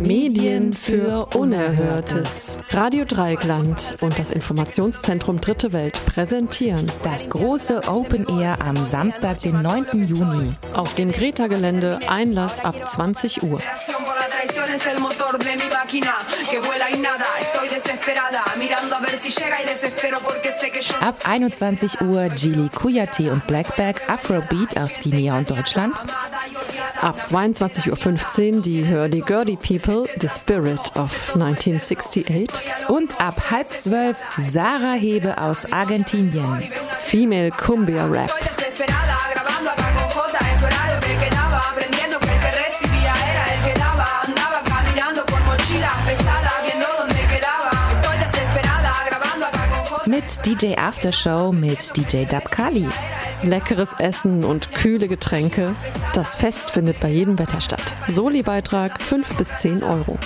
Medien für Unerhörtes. Radio Dreieckland und das Informationszentrum Dritte Welt präsentieren das große Open Air am Samstag, den 9. Juni. Auf dem Greta-Gelände Einlass ab 20 Uhr. Ab 21 Uhr Gili Kuyate und Blackback Afrobeat aus Guinea und Deutschland. Ab 22.15 Uhr die Hurdy-Gurdy People, The Spirit of 1968. Und ab halb zwölf Sarah Hebe aus Argentinien. Female Cumbia Rap. Mit DJ Aftershow mit DJ Dabkali. Leckeres Essen und kühle Getränke. Das Fest findet bei jedem Wetter statt. Soli-Beitrag 5 bis 10 Euro.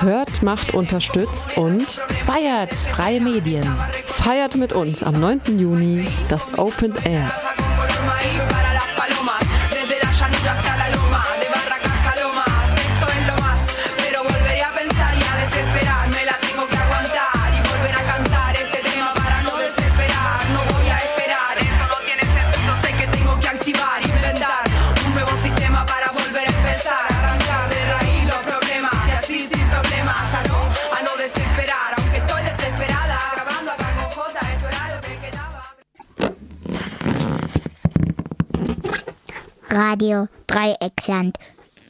Hört, macht, unterstützt und feiert freie Medien. Feiert mit uns am 9. Juni das Open Air. Radio Dreieckland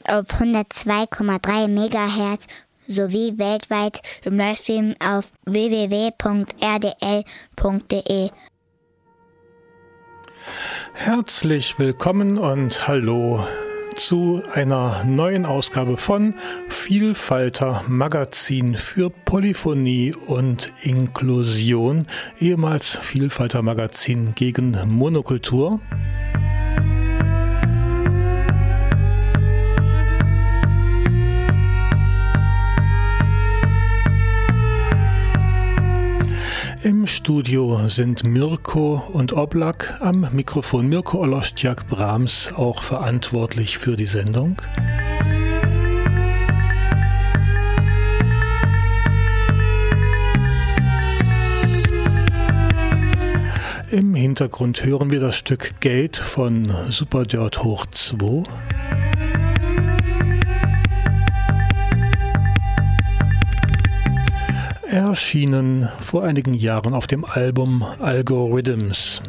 auf 102,3 MHz sowie weltweit im Livestream auf www.rdl.de. Herzlich willkommen und hallo zu einer neuen Ausgabe von Vielfalter Magazin für Polyphonie und Inklusion, ehemals Vielfalter Magazin gegen Monokultur. Im Studio sind Mirko und Oblak am Mikrofon. Mirko Olostjak Brahms auch verantwortlich für die Sendung. Im Hintergrund hören wir das Stück Gate von Superdirt hoch 2. erschienen vor einigen Jahren auf dem Album Algorithms.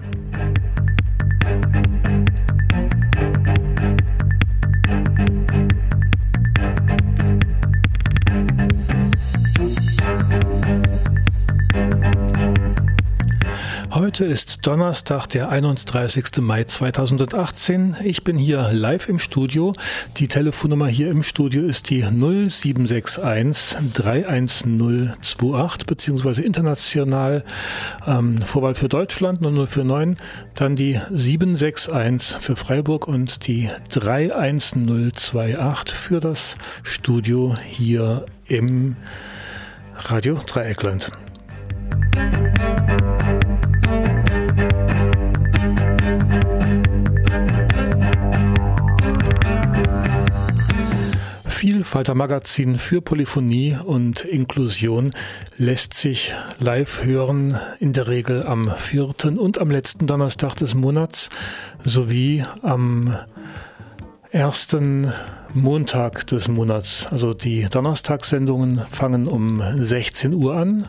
Heute ist Donnerstag, der 31. Mai 2018. Ich bin hier live im Studio. Die Telefonnummer hier im Studio ist die 0761 31028 beziehungsweise international ähm, Vorwahl für Deutschland 0049, dann die 761 für Freiburg und die 31028 für das Studio hier im Radio Dreieckland. Vielfalter Magazin für Polyphonie und Inklusion lässt sich live hören, in der Regel am vierten und am letzten Donnerstag des Monats sowie am ersten Montag des Monats. Also die Donnerstagssendungen fangen um 16 Uhr an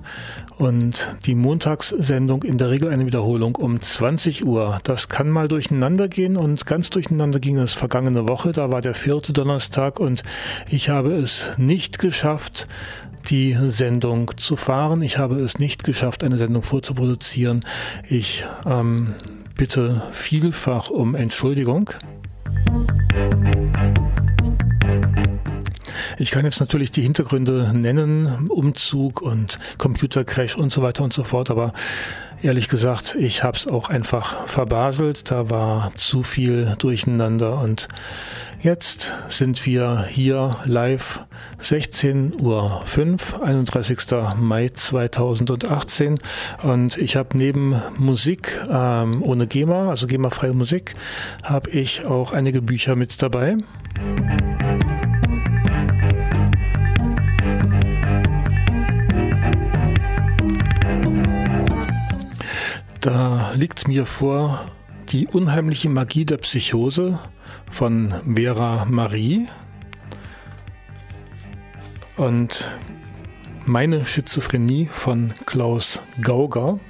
und die Montagssendung in der Regel eine Wiederholung um 20 Uhr. Das kann mal durcheinander gehen und ganz durcheinander ging es vergangene Woche. Da war der vierte Donnerstag und ich habe es nicht geschafft, die Sendung zu fahren. Ich habe es nicht geschafft, eine Sendung vorzuproduzieren. Ich ähm, bitte vielfach um Entschuldigung. Thank you. Ich kann jetzt natürlich die Hintergründe nennen, Umzug und Computercrash und so weiter und so fort, aber ehrlich gesagt, ich habe es auch einfach verbaselt. Da war zu viel durcheinander und jetzt sind wir hier live 16.05 Uhr, 31. Mai 2018 und ich habe neben Musik ähm, ohne GEMA, also GEMA-freie Musik, habe ich auch einige Bücher mit dabei. Da liegt mir vor die unheimliche Magie der Psychose von Vera Marie und meine Schizophrenie von Klaus Gauger.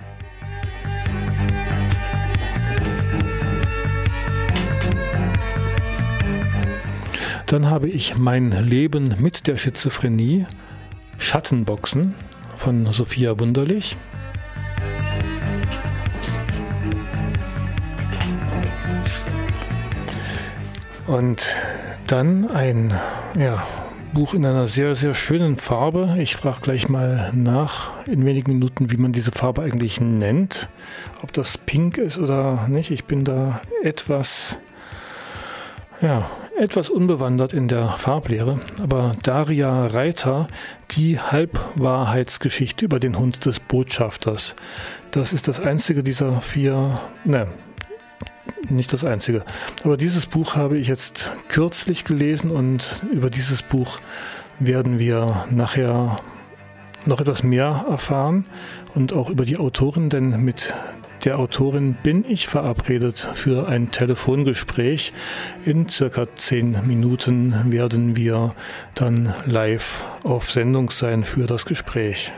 Dann habe ich mein Leben mit der Schizophrenie, Schattenboxen von Sophia Wunderlich. Und dann ein ja, Buch in einer sehr, sehr schönen Farbe. Ich frage gleich mal nach in wenigen Minuten, wie man diese Farbe eigentlich nennt. Ob das pink ist oder nicht. Ich bin da etwas, ja, etwas unbewandert in der Farblehre. Aber Daria Reiter, die Halbwahrheitsgeschichte über den Hund des Botschafters. Das ist das einzige dieser vier, ne, nicht das einzige. Aber dieses Buch habe ich jetzt kürzlich gelesen und über dieses Buch werden wir nachher noch etwas mehr erfahren und auch über die Autorin, denn mit der Autorin bin ich verabredet für ein Telefongespräch. In circa zehn Minuten werden wir dann live auf Sendung sein für das Gespräch.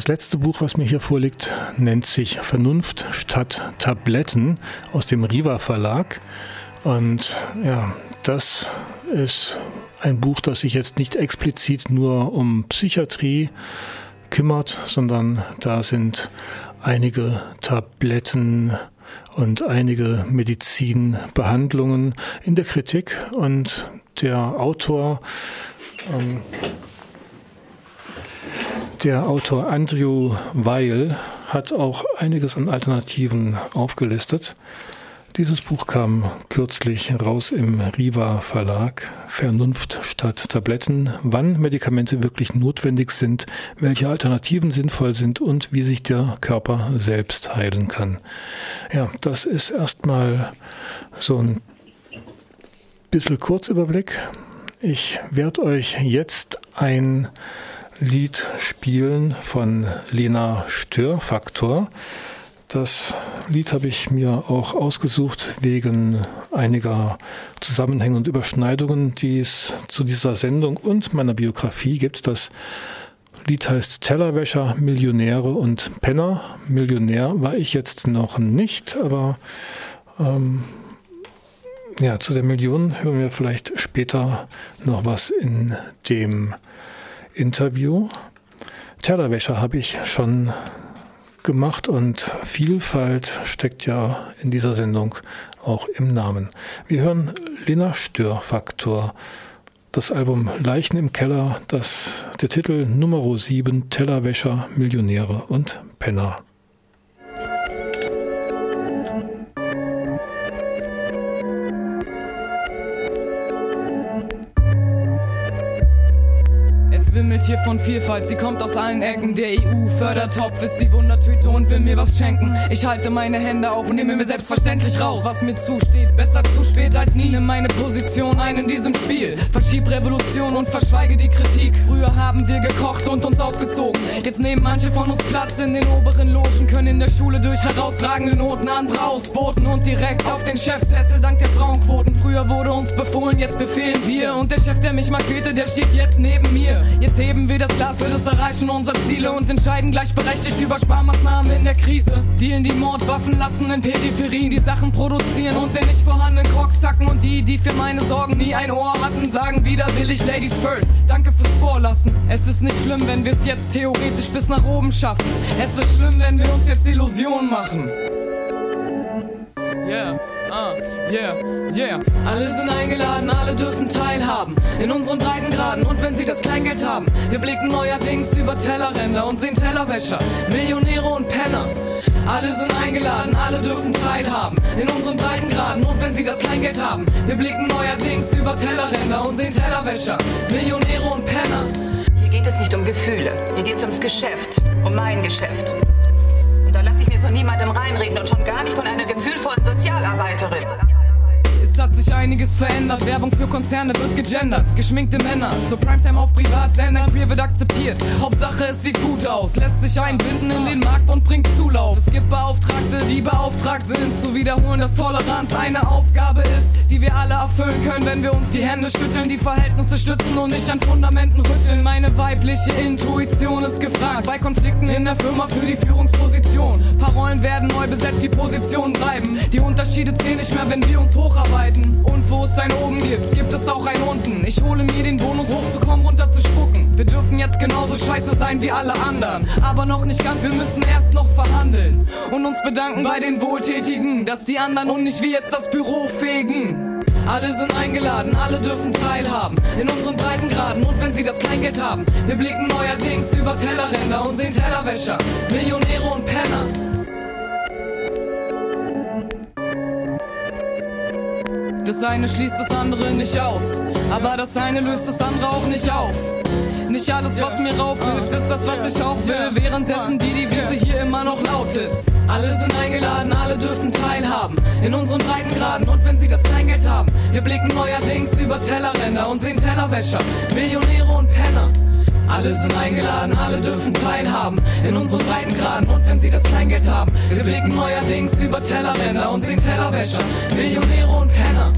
Das letzte Buch, was mir hier vorliegt, nennt sich Vernunft statt Tabletten aus dem Riva Verlag. Und ja, das ist ein Buch, das sich jetzt nicht explizit nur um Psychiatrie kümmert, sondern da sind einige Tabletten und einige Medizinbehandlungen in der Kritik und der Autor ähm, der Autor Andrew Weil hat auch einiges an Alternativen aufgelistet. Dieses Buch kam kürzlich raus im Riva Verlag. Vernunft statt Tabletten, wann Medikamente wirklich notwendig sind, welche Alternativen sinnvoll sind und wie sich der Körper selbst heilen kann. Ja, das ist erstmal so ein bisschen Kurzüberblick. Ich werde euch jetzt ein Lied spielen von Lena Störfaktor. Das Lied habe ich mir auch ausgesucht wegen einiger Zusammenhänge und Überschneidungen, die es zu dieser Sendung und meiner Biografie gibt. Das Lied heißt Tellerwäscher, Millionäre und Penner. Millionär war ich jetzt noch nicht, aber ähm, ja, zu der Million hören wir vielleicht später noch was in dem Interview. Tellerwäsche habe ich schon gemacht und Vielfalt steckt ja in dieser Sendung auch im Namen. Wir hören Lena Störfaktor, das Album Leichen im Keller, das, der Titel Nummer 7 Tellerwäscher, Millionäre und Penner. Wimmelt hier von Vielfalt, sie kommt aus allen Ecken. Der EU-Fördertopf ist die Wundertüte und will mir was schenken. Ich halte meine Hände auf und nehme mir selbstverständlich raus, was mir zusteht. Besser zu spät als nie, nimm meine Position ein in diesem Spiel. Verschieb Revolution und verschweige die Kritik. Früher haben wir gekocht und uns ausgezogen. Jetzt nehmen manche von uns Platz in den oberen Logen, können in der Schule durch herausragende Noten andere ausboten und direkt auf den Chefsessel dank der Frauenquoten. Früher wurde uns befohlen, jetzt befehlen wir. Und der Chef, der mich markierte, der steht jetzt neben mir. Jetzt heben wir das Glas für das Erreichen unserer Ziele und entscheiden gleichberechtigt über Sparmaßnahmen in der Krise. Dealen die Mordwaffen, lassen in Peripherien die Sachen produzieren und den nicht vorhandenen Krocks sacken. Und die, die für meine Sorgen nie ein Ohr hatten, sagen wieder will ich Ladies first. Danke fürs Vorlassen. Es ist nicht schlimm, wenn wir es jetzt theoretisch bis nach oben schaffen. Es ist schlimm, wenn wir uns jetzt Illusionen machen. Yeah, uh, yeah, yeah. Alle sind eingeladen, alle dürfen teilhaben in unseren Breitengraden und wenn sie das Kleingeld haben. Wir blicken neuerdings über Tellerränder und sehen Tellerwäscher, Millionäre und Penner. Alle sind eingeladen, alle dürfen teilhaben in unseren Breitengraden und wenn sie das Kleingeld haben. Wir blicken neuerdings über Tellerränder und sehen Tellerwäscher, Millionäre und Penner. Hier geht es nicht um Gefühle, hier geht es ums Geschäft, um mein Geschäft. Von niemandem reinreden und schon gar nicht von einer gefühlvollen Sozialarbeiterin. Hat sich einiges verändert. Werbung für Konzerne wird gegendert. Geschminkte Männer zur Primetime auf Privatsendern. Queer wird akzeptiert. Hauptsache es sieht gut aus. Lässt sich einbinden in den Markt und bringt Zulauf. Es gibt Beauftragte, die beauftragt sind zu wiederholen, dass Toleranz eine Aufgabe ist, die wir alle erfüllen können, wenn wir uns die Hände schütteln, die Verhältnisse stützen und nicht an Fundamenten rütteln. Meine weibliche Intuition ist gefragt. Bei Konflikten in der Firma für die Führungsposition. Parolen werden neu besetzt, die Positionen bleiben. Die Unterschiede zählen nicht mehr, wenn wir uns hocharbeiten. Und wo es ein oben gibt, gibt es auch ein unten. Ich hole mir den Bonus hochzukommen, runter zu spucken. Wir dürfen jetzt genauso scheiße sein wie alle anderen. Aber noch nicht ganz, wir müssen erst noch verhandeln. Und uns bedanken bei den Wohltätigen, dass die anderen und nicht wie jetzt das Büro fegen. Alle sind eingeladen, alle dürfen teilhaben in unseren Breitengraden und wenn sie das Kleingeld haben. Wir blicken neuerdings über Tellerränder und sehen Tellerwäscher, Millionäre und Penner. Das eine schließt das andere nicht aus, aber das eine löst das andere auch nicht auf. Nicht alles, was mir raufhilft, ist das, was ich auch will. Währenddessen die Devise hier immer noch lautet. Alle sind eingeladen, alle dürfen teilhaben in unseren Breitengraden und wenn sie das Kleingeld haben. Wir blicken neuerdings über Tellerränder und sehen Tellerwäscher, Millionäre und Penner. Alle sind eingeladen, alle dürfen teilhaben in unseren Breitengraden und wenn sie das Kleingeld haben. Wir blicken neuerdings über Tellerränder und sehen Tellerwäscher, Millionäre und Penner.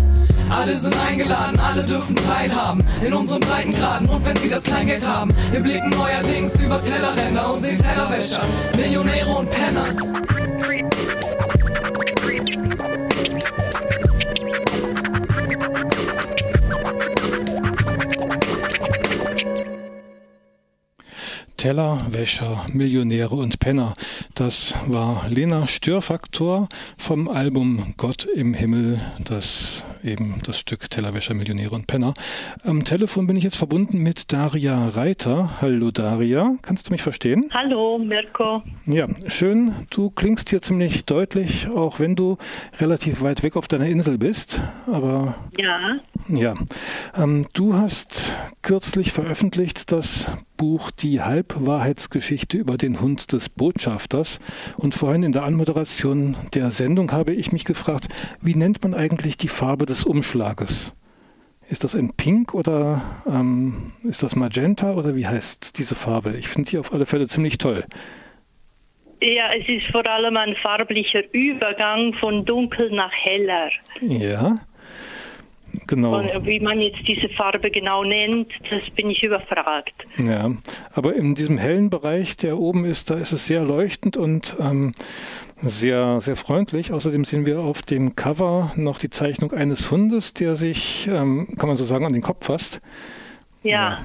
Alle sind eingeladen, alle dürfen teilhaben in unseren Breitengraden und wenn sie das Kleingeld haben. Wir blicken neuerdings über Tellerränder und sehen Tellerwäscher, Millionäre und Penner. Tellerwäscher, Millionäre und Penner. Das war Lena Störfaktor vom Album Gott im Himmel, das eben das Stück Tellerwäscher, Millionäre und Penner. Am Telefon bin ich jetzt verbunden mit Daria Reiter. Hallo Daria, kannst du mich verstehen? Hallo Mirko. Ja, schön. Du klingst hier ziemlich deutlich, auch wenn du relativ weit weg auf deiner Insel bist. Aber ja. Ja. Ähm, du hast kürzlich veröffentlicht das Buch Die Halbwahrheitsgeschichte über den Hund des Botschafters. Und vorhin in der Anmoderation der Sendung habe ich mich gefragt, wie nennt man eigentlich die Farbe des Umschlages? Ist das ein Pink oder ähm, ist das Magenta oder wie heißt diese Farbe? Ich finde die auf alle Fälle ziemlich toll. Ja, es ist vor allem ein farblicher Übergang von dunkel nach heller. Ja. Genau. Und wie man jetzt diese Farbe genau nennt, das bin ich überfragt. Ja, aber in diesem hellen Bereich, der oben ist, da ist es sehr leuchtend und ähm, sehr, sehr freundlich. Außerdem sehen wir auf dem Cover noch die Zeichnung eines Hundes, der sich, ähm, kann man so sagen, an den Kopf fasst. Ja.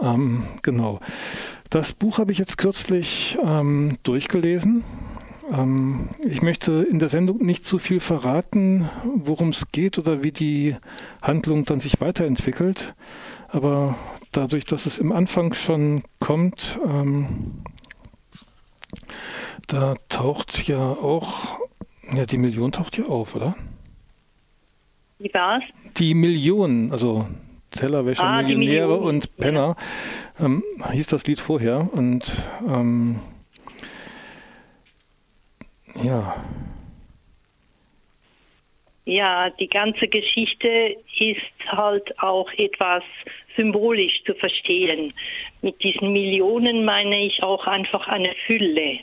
ja ähm, genau. Das Buch habe ich jetzt kürzlich ähm, durchgelesen ähm, ich möchte in der Sendung nicht zu viel verraten, worum es geht oder wie die Handlung dann sich weiterentwickelt. Aber dadurch, dass es im Anfang schon kommt, ähm, da taucht ja auch, ja, die Million taucht ja auf, oder? Wie war's? Die Million, also Tellerwäscher, ah, Millionäre und Penner, ja. ähm, hieß das Lied vorher. Und ähm, ja. Ja, die ganze Geschichte ist halt auch etwas symbolisch zu verstehen. Mit diesen Millionen meine ich auch einfach eine Fülle,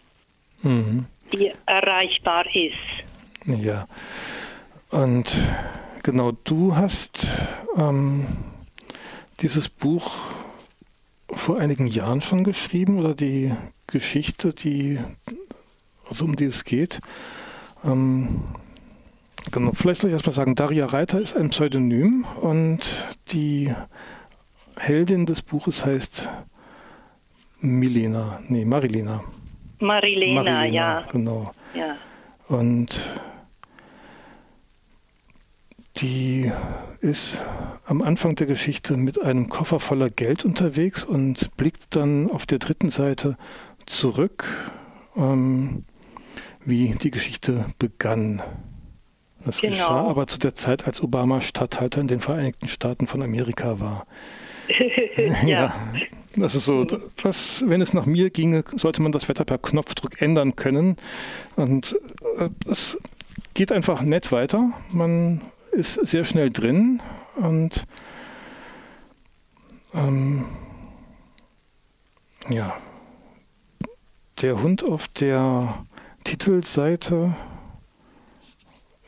mhm. die erreichbar ist. Ja. Und genau, du hast ähm, dieses Buch vor einigen Jahren schon geschrieben oder die Geschichte, die, also um die es geht? Ähm, genau, vielleicht soll ich erstmal sagen, Daria Reiter ist ein Pseudonym und die Heldin des Buches heißt Milena, nee, Marilena. Marilena, Marilena ja. Genau. Ja. Und die ist am Anfang der Geschichte mit einem Koffer voller Geld unterwegs und blickt dann auf der dritten Seite zurück, ähm, wie die Geschichte begann. Das genau. geschah aber zu der Zeit, als Obama Statthalter in den Vereinigten Staaten von Amerika war. ja. ja. Das ist so, das, wenn es nach mir ginge, sollte man das Wetter per Knopfdruck ändern können. Und äh, es geht einfach nett weiter. Man ist sehr schnell drin und ähm, ja, der Hund auf der Titelseite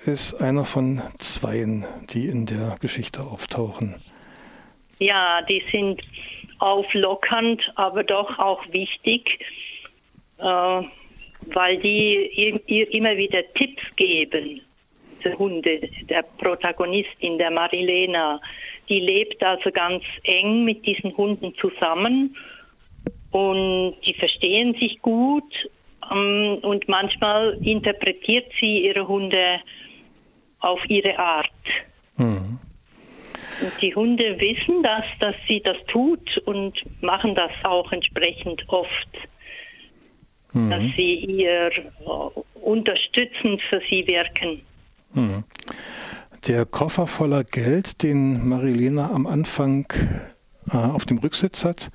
ist einer von zweien, die in der Geschichte auftauchen. Ja, die sind auflockernd, aber doch auch wichtig, äh, weil die ihr immer wieder Tipps geben. Diese Hunde, der Protagonistin, der Marilena, die lebt also ganz eng mit diesen Hunden zusammen und die verstehen sich gut ähm, und manchmal interpretiert sie ihre Hunde auf ihre Art. Mhm. Und die Hunde wissen das, dass sie das tut und machen das auch entsprechend oft. Mhm. Dass sie ihr äh, unterstützend für sie wirken. Mhm. Der Koffer voller Geld, den Marilena am Anfang äh, auf dem Rücksitz hat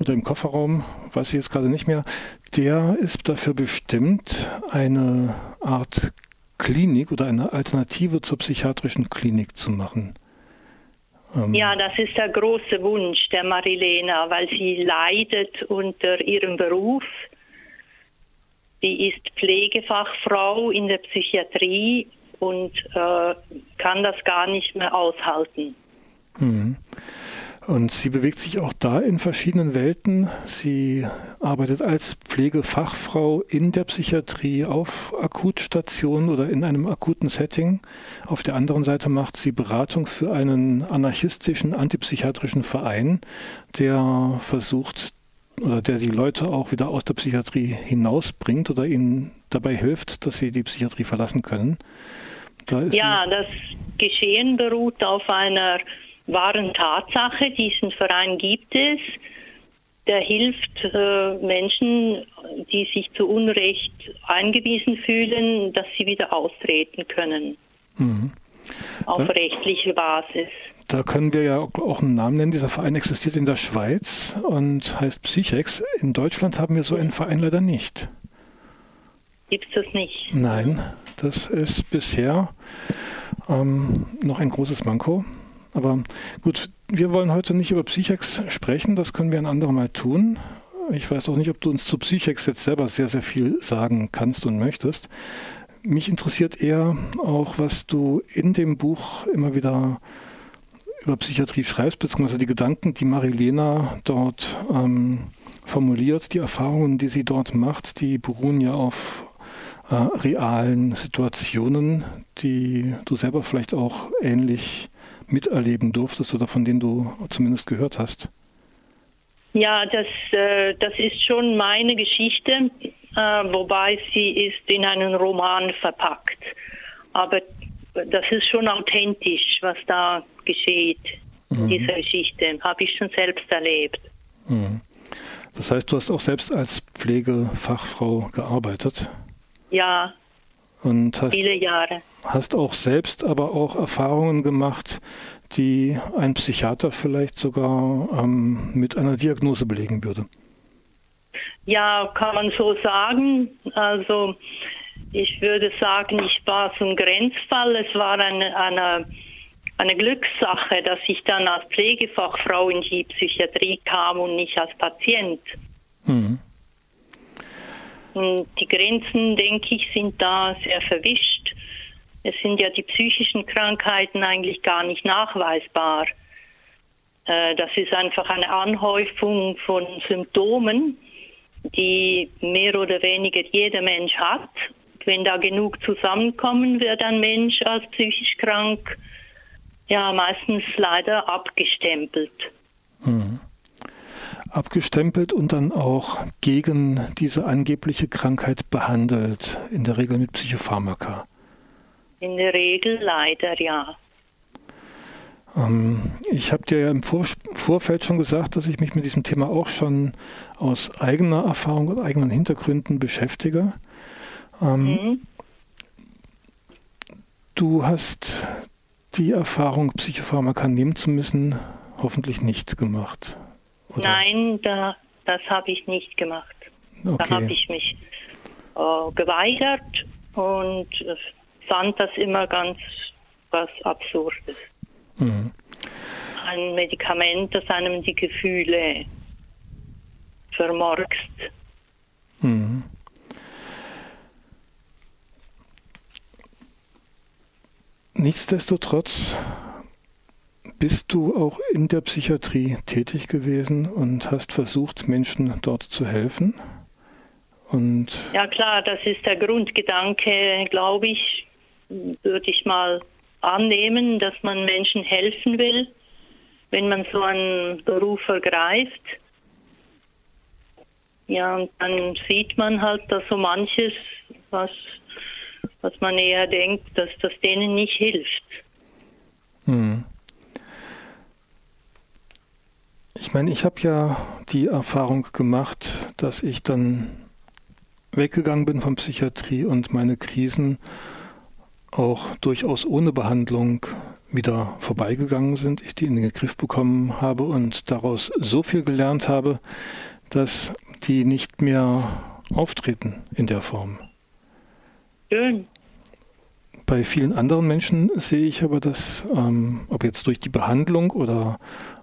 oder im Kofferraum, weiß ich jetzt gerade nicht mehr, der ist dafür bestimmt, eine Art Klinik oder eine Alternative zur psychiatrischen Klinik zu machen. Ähm ja, das ist der große Wunsch der Marilena, weil sie leidet unter ihrem Beruf. Sie ist Pflegefachfrau in der Psychiatrie und äh, kann das gar nicht mehr aushalten. Mhm. Und sie bewegt sich auch da in verschiedenen Welten. Sie arbeitet als Pflegefachfrau in der Psychiatrie auf Akutstationen oder in einem akuten Setting. Auf der anderen Seite macht sie Beratung für einen anarchistischen, antipsychiatrischen Verein, der versucht oder der die Leute auch wieder aus der Psychiatrie hinausbringt oder ihnen dabei hilft, dass sie die Psychiatrie verlassen können. Da ja, das Geschehen beruht auf einer wahren Tatsache. Diesen Verein gibt es. Der hilft äh, Menschen, die sich zu Unrecht eingewiesen fühlen, dass sie wieder austreten können. Mhm. Auf rechtliche Basis. Da können wir ja auch einen Namen nennen. Dieser Verein existiert in der Schweiz und heißt Psychex. In Deutschland haben wir so einen Verein leider nicht. Gibt es das nicht? Nein, das ist bisher ähm, noch ein großes Manko. Aber gut, wir wollen heute nicht über Psychex sprechen, das können wir ein andermal tun. Ich weiß auch nicht, ob du uns zu Psychex jetzt selber sehr, sehr viel sagen kannst und möchtest. Mich interessiert eher auch, was du in dem Buch immer wieder über Psychiatrie schreibst, beziehungsweise die Gedanken, die Marilena dort ähm, formuliert, die Erfahrungen, die sie dort macht, die beruhen ja auf äh, realen Situationen, die du selber vielleicht auch ähnlich miterleben durftest oder von denen du zumindest gehört hast? Ja, das, äh, das ist schon meine Geschichte, äh, wobei sie ist in einen Roman verpackt. Aber das ist schon authentisch, was da geschieht mhm. dieser Geschichte. Habe ich schon selbst erlebt. Mhm. Das heißt, du hast auch selbst als Pflegefachfrau gearbeitet? Ja, und hast, viele Jahre. Hast auch selbst aber auch Erfahrungen gemacht, die ein Psychiater vielleicht sogar ähm, mit einer Diagnose belegen würde. Ja, kann man so sagen. Also ich würde sagen, ich war so ein Grenzfall. Es war eine, eine, eine Glückssache, dass ich dann als Pflegefachfrau in die Psychiatrie kam und nicht als Patient. Mhm. Und die Grenzen, denke ich, sind da sehr verwischt. Es sind ja die psychischen Krankheiten eigentlich gar nicht nachweisbar. Äh, das ist einfach eine Anhäufung von Symptomen, die mehr oder weniger jeder Mensch hat. Wenn da genug zusammenkommen, wird ein Mensch als psychisch krank ja meistens leider abgestempelt. Hm. Abgestempelt und dann auch gegen diese angebliche Krankheit behandelt, in der Regel mit Psychopharmaka. In der Regel leider, ja. Ähm, ich habe dir ja im Vor Vorfeld schon gesagt, dass ich mich mit diesem Thema auch schon aus eigener Erfahrung und eigenen Hintergründen beschäftige. Ähm, mhm. Du hast die Erfahrung, Psychopharmaka nehmen zu müssen, hoffentlich nicht gemacht. Oder? Nein, da, das habe ich nicht gemacht. Okay. Da habe ich mich äh, geweigert und fand das immer ganz was Absurdes. Mhm. Ein Medikament, das einem die Gefühle vermorkst. Mhm. Nichtsdestotrotz bist du auch in der Psychiatrie tätig gewesen und hast versucht, Menschen dort zu helfen. Und ja klar, das ist der Grundgedanke, glaube ich, würde ich mal annehmen, dass man Menschen helfen will, wenn man so einen Beruf ergreift. Ja, und dann sieht man halt, dass so manches, was, was man eher denkt, dass das denen nicht hilft. Hm. Ich meine, ich habe ja die Erfahrung gemacht, dass ich dann weggegangen bin von Psychiatrie und meine Krisen auch durchaus ohne Behandlung wieder vorbeigegangen sind, ich die in den Griff bekommen habe und daraus so viel gelernt habe, dass die nicht mehr auftreten in der Form. Schön. Bei vielen anderen Menschen sehe ich aber, dass, ähm, ob jetzt durch die Behandlung oder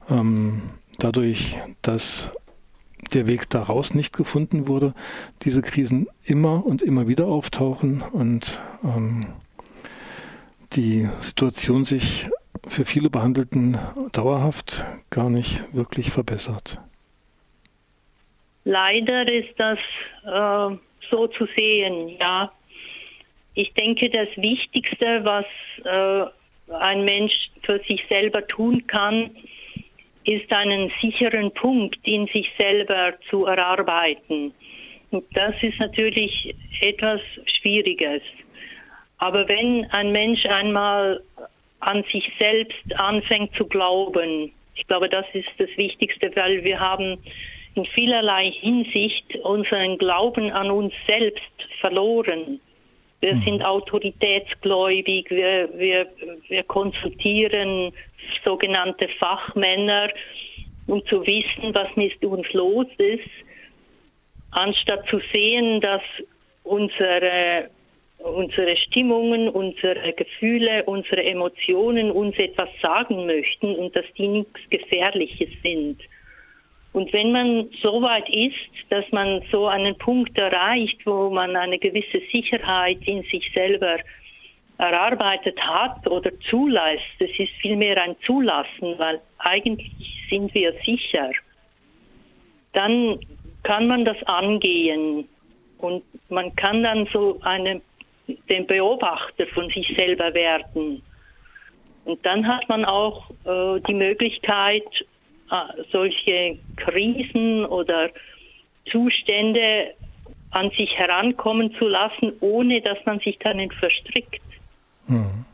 ähm, dadurch, dass der Weg daraus nicht gefunden wurde, diese Krisen immer und immer wieder auftauchen und ähm, die Situation sich für viele Behandelten dauerhaft gar nicht wirklich verbessert. Leider ist das äh, so zu sehen, ja. Ich denke, das Wichtigste, was äh, ein Mensch für sich selber tun kann, ist einen sicheren Punkt in sich selber zu erarbeiten. Und das ist natürlich etwas Schwieriges. Aber wenn ein Mensch einmal an sich selbst anfängt zu glauben, ich glaube, das ist das Wichtigste, weil wir haben in vielerlei Hinsicht unseren Glauben an uns selbst verloren. Wir mhm. sind autoritätsgläubig, wir, wir, wir konsultieren sogenannte Fachmänner, um zu wissen, was mit uns los ist, anstatt zu sehen, dass unsere unsere Stimmungen, unsere Gefühle, unsere Emotionen uns etwas sagen möchten und dass die nichts Gefährliches sind. Und wenn man so weit ist, dass man so einen Punkt erreicht, wo man eine gewisse Sicherheit in sich selber erarbeitet hat oder zulässt, es ist vielmehr ein Zulassen, weil eigentlich sind wir sicher, dann kann man das angehen und man kann dann so eine den Beobachter von sich selber werden. Und dann hat man auch äh, die Möglichkeit, solche Krisen oder Zustände an sich herankommen zu lassen, ohne dass man sich darin verstrickt. Hm.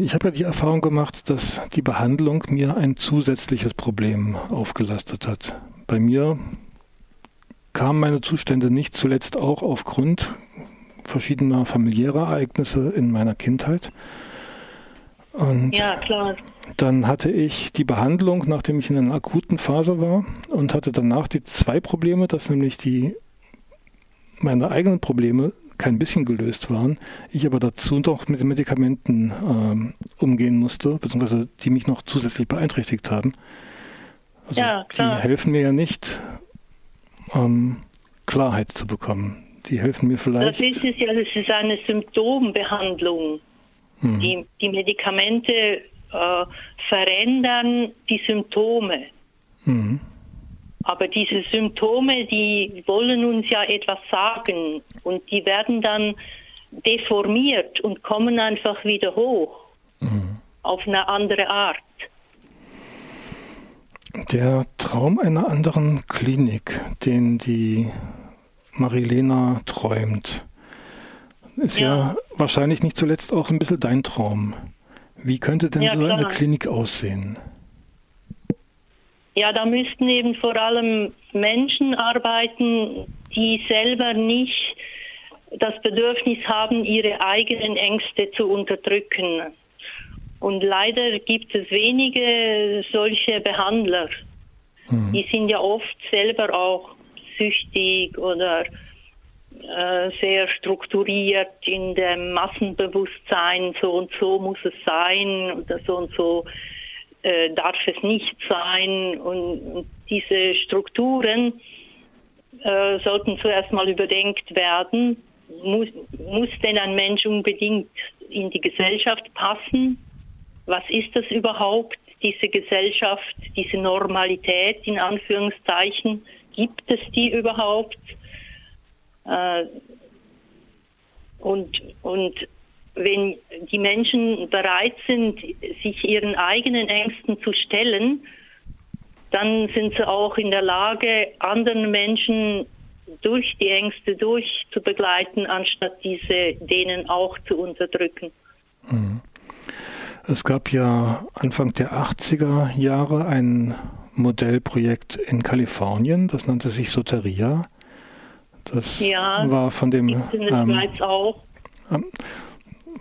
Ich habe ja die Erfahrung gemacht, dass die Behandlung mir ein zusätzliches Problem aufgelastet hat. Bei mir kamen meine Zustände nicht zuletzt auch aufgrund verschiedener familiärer Ereignisse in meiner Kindheit. Und ja, klar. Dann hatte ich die Behandlung, nachdem ich in einer akuten Phase war und hatte danach die zwei Probleme, dass nämlich die meine eigenen Probleme kein bisschen gelöst waren, ich aber dazu noch mit den Medikamenten ähm, umgehen musste, beziehungsweise die mich noch zusätzlich beeinträchtigt haben. Also ja, die helfen mir ja nicht, ähm, Klarheit zu bekommen. Die helfen mir vielleicht. Das ist es ja, das ist eine Symptombehandlung. Mhm. Die, die Medikamente äh, verändern die Symptome. Mhm. Aber diese Symptome, die wollen uns ja etwas sagen und die werden dann deformiert und kommen einfach wieder hoch mhm. auf eine andere Art. Der Traum einer anderen Klinik, den die Marilena träumt, ist ja. ja wahrscheinlich nicht zuletzt auch ein bisschen dein Traum. Wie könnte denn ja, so eine Klinik aussehen? Ja, da müssten eben vor allem Menschen arbeiten, die selber nicht das Bedürfnis haben, ihre eigenen Ängste zu unterdrücken. Und leider gibt es wenige solche Behandler. Mhm. Die sind ja oft selber auch süchtig oder äh, sehr strukturiert in dem Massenbewusstsein, so und so muss es sein oder so und so äh, darf es nicht sein. Und, und diese Strukturen äh, sollten zuerst mal überdenkt werden. Muss, muss denn ein Mensch unbedingt in die Gesellschaft passen? Was ist das überhaupt, diese Gesellschaft, diese Normalität in Anführungszeichen? Gibt es die überhaupt? Äh, und, und wenn die Menschen bereit sind, sich ihren eigenen Ängsten zu stellen, dann sind sie auch in der Lage, anderen Menschen durch die Ängste durch zu begleiten, anstatt diese denen auch zu unterdrücken. Mhm. Es gab ja Anfang der 80er Jahre ein Modellprojekt in Kalifornien, das nannte sich Soteria. Das ja, war von dem ähm, auch. Ähm,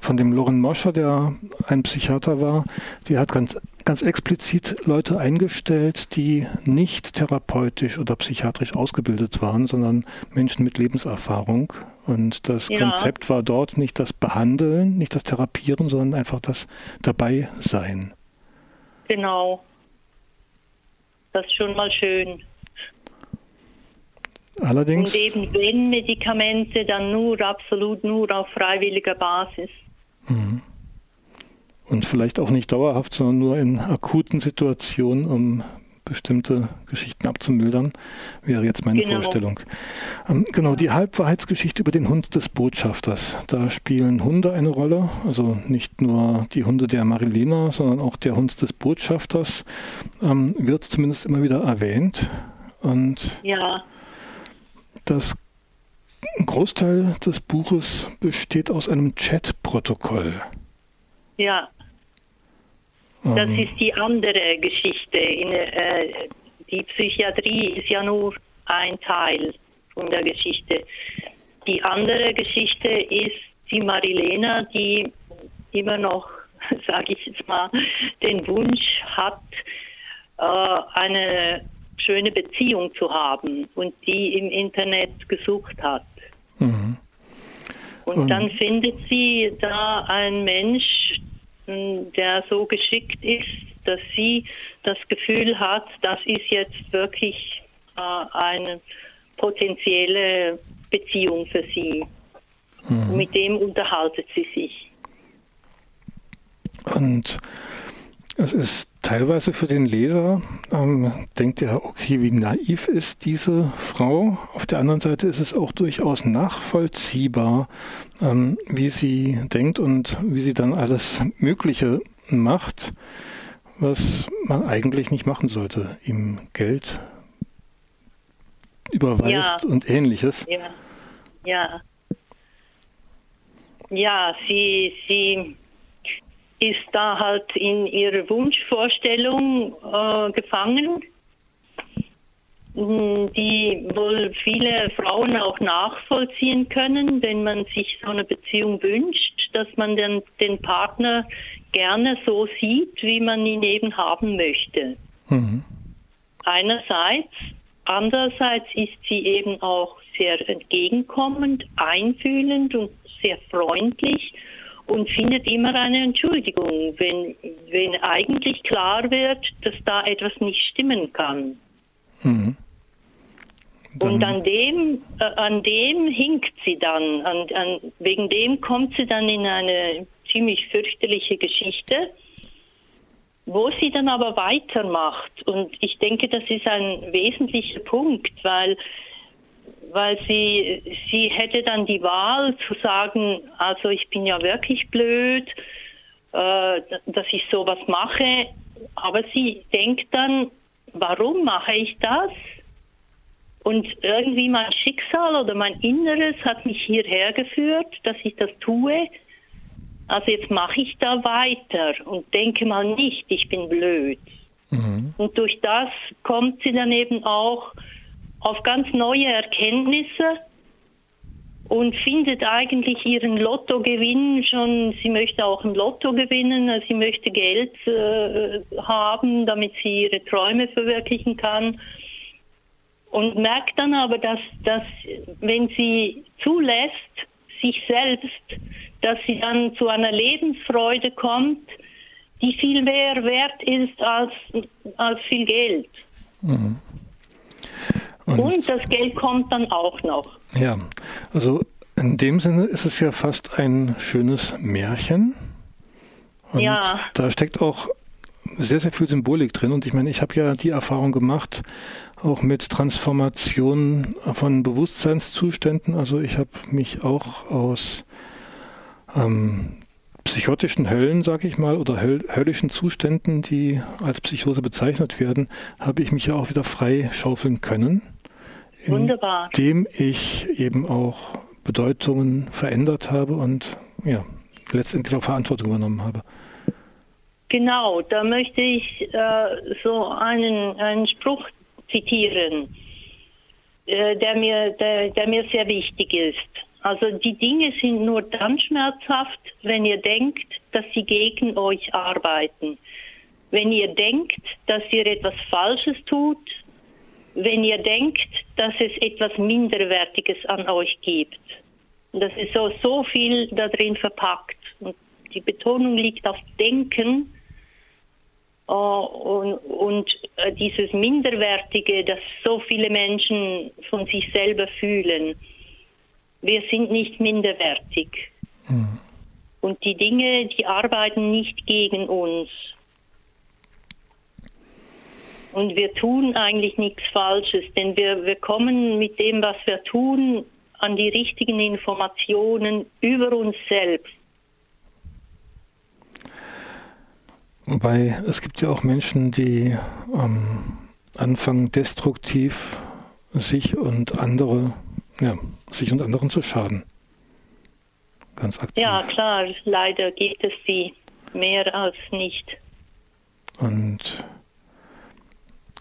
von dem Loren Moscher, der ein Psychiater war, die hat ganz, ganz explizit Leute eingestellt, die nicht therapeutisch oder psychiatrisch ausgebildet waren, sondern Menschen mit Lebenserfahrung. Und das ja. Konzept war dort nicht das Behandeln, nicht das Therapieren, sondern einfach das Dabeisein. Genau. Das ist schon mal schön. Allerdings. Und eben wenn Medikamente, dann nur absolut nur auf freiwilliger Basis. Mhm. Und vielleicht auch nicht dauerhaft, sondern nur in akuten Situationen, um bestimmte Geschichten abzumildern, wäre jetzt meine genau. Vorstellung. Ähm, genau, die Halbwahrheitsgeschichte über den Hund des Botschafters. Da spielen Hunde eine Rolle, also nicht nur die Hunde der Marilena, sondern auch der Hund des Botschafters ähm, wird zumindest immer wieder erwähnt. Und ja. Das ein Großteil des Buches besteht aus einem Chat-Protokoll. Ja. Ähm. Das ist die andere Geschichte. In, äh, die Psychiatrie ist ja nur ein Teil von der Geschichte. Die andere Geschichte ist die Marilena, die immer noch, sage ich jetzt mal, den Wunsch hat, äh, eine schöne Beziehung zu haben und die im Internet gesucht hat. Mhm. Und, Und dann findet sie da einen Mensch, hm, der so geschickt ist, dass sie das Gefühl hat, das ist jetzt wirklich äh, eine potenzielle Beziehung für sie. Mhm. Mit dem unterhaltet sie sich. Und es ist teilweise für den Leser, ähm, denkt er, okay, wie naiv ist diese Frau. Auf der anderen Seite ist es auch durchaus nachvollziehbar, ähm, wie sie denkt und wie sie dann alles Mögliche macht, was man eigentlich nicht machen sollte. Ihm Geld überweist ja. und ähnliches. Ja. Ja. Ja, sie, sie ist da halt in ihrer Wunschvorstellung äh, gefangen, die wohl viele Frauen auch nachvollziehen können, wenn man sich so eine Beziehung wünscht, dass man dann den Partner gerne so sieht, wie man ihn eben haben möchte. Mhm. Einerseits, andererseits ist sie eben auch sehr entgegenkommend, einfühlend und sehr freundlich und findet immer eine Entschuldigung, wenn, wenn eigentlich klar wird, dass da etwas nicht stimmen kann. Mhm. Und an dem, äh, an dem hinkt sie dann, an, an, wegen dem kommt sie dann in eine ziemlich fürchterliche Geschichte, wo sie dann aber weitermacht. Und ich denke, das ist ein wesentlicher Punkt, weil, weil sie, sie hätte dann die Wahl zu sagen, also ich bin ja wirklich blöd, äh, dass ich sowas mache, aber sie denkt dann, warum mache ich das? Und irgendwie mein Schicksal oder mein Inneres hat mich hierher geführt, dass ich das tue. Also jetzt mache ich da weiter und denke mal nicht, ich bin blöd. Mhm. Und durch das kommt sie dann eben auch auf ganz neue Erkenntnisse und findet eigentlich ihren Lottogewinn schon, sie möchte auch ein Lotto gewinnen, sie möchte Geld äh, haben, damit sie ihre Träume verwirklichen kann und merkt dann aber, dass, dass wenn sie zulässt, sich selbst, dass sie dann zu einer Lebensfreude kommt, die viel mehr wert ist als, als viel Geld. Mhm. Und, und, das Geld kommt dann auch noch. Ja, also in dem Sinne ist es ja fast ein schönes Märchen. Und ja. da steckt auch sehr, sehr viel Symbolik drin. Und ich meine, ich habe ja die Erfahrung gemacht, auch mit Transformation von Bewusstseinszuständen. Also ich habe mich auch aus ähm, psychotischen Höllen, sage ich mal, oder höll höllischen Zuständen, die als Psychose bezeichnet werden, habe ich mich ja auch wieder frei schaufeln können. Wunderbar. Indem ich eben auch Bedeutungen verändert habe und ja, letztendlich auch Verantwortung übernommen habe. Genau, da möchte ich äh, so einen, einen Spruch zitieren, äh, der, mir, der, der mir sehr wichtig ist. Also die Dinge sind nur dann schmerzhaft, wenn ihr denkt, dass sie gegen euch arbeiten. Wenn ihr denkt, dass ihr etwas Falsches tut, wenn ihr denkt, dass es etwas Minderwertiges an euch gibt. Und das ist so, so viel da drin verpackt. Und die Betonung liegt auf Denken äh, und, und äh, dieses Minderwertige, das so viele Menschen von sich selber fühlen. Wir sind nicht minderwertig. Mhm. Und die Dinge, die arbeiten nicht gegen uns. Und wir tun eigentlich nichts Falsches, denn wir, wir kommen mit dem, was wir tun, an die richtigen Informationen über uns selbst. Wobei es gibt ja auch Menschen, die ähm, anfangen destruktiv sich und andere, ja, sich und anderen zu schaden. Ganz aktiv. Ja, klar, leider gibt es sie mehr als nicht. Und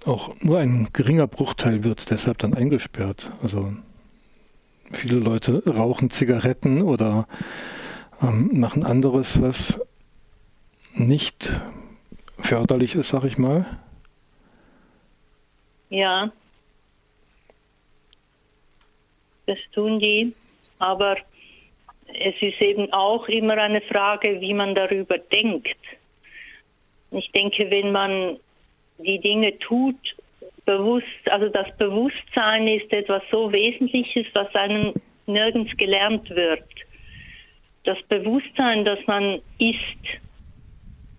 auch nur ein geringer Bruchteil wird deshalb dann eingesperrt. Also viele Leute rauchen Zigaretten oder ähm, machen anderes, was nicht förderlich ist, sag ich mal. Ja. Das tun die. Aber es ist eben auch immer eine Frage, wie man darüber denkt. Ich denke, wenn man die Dinge tut, bewusst, also das Bewusstsein ist etwas so Wesentliches, was einem nirgends gelernt wird. Das Bewusstsein, dass man ist,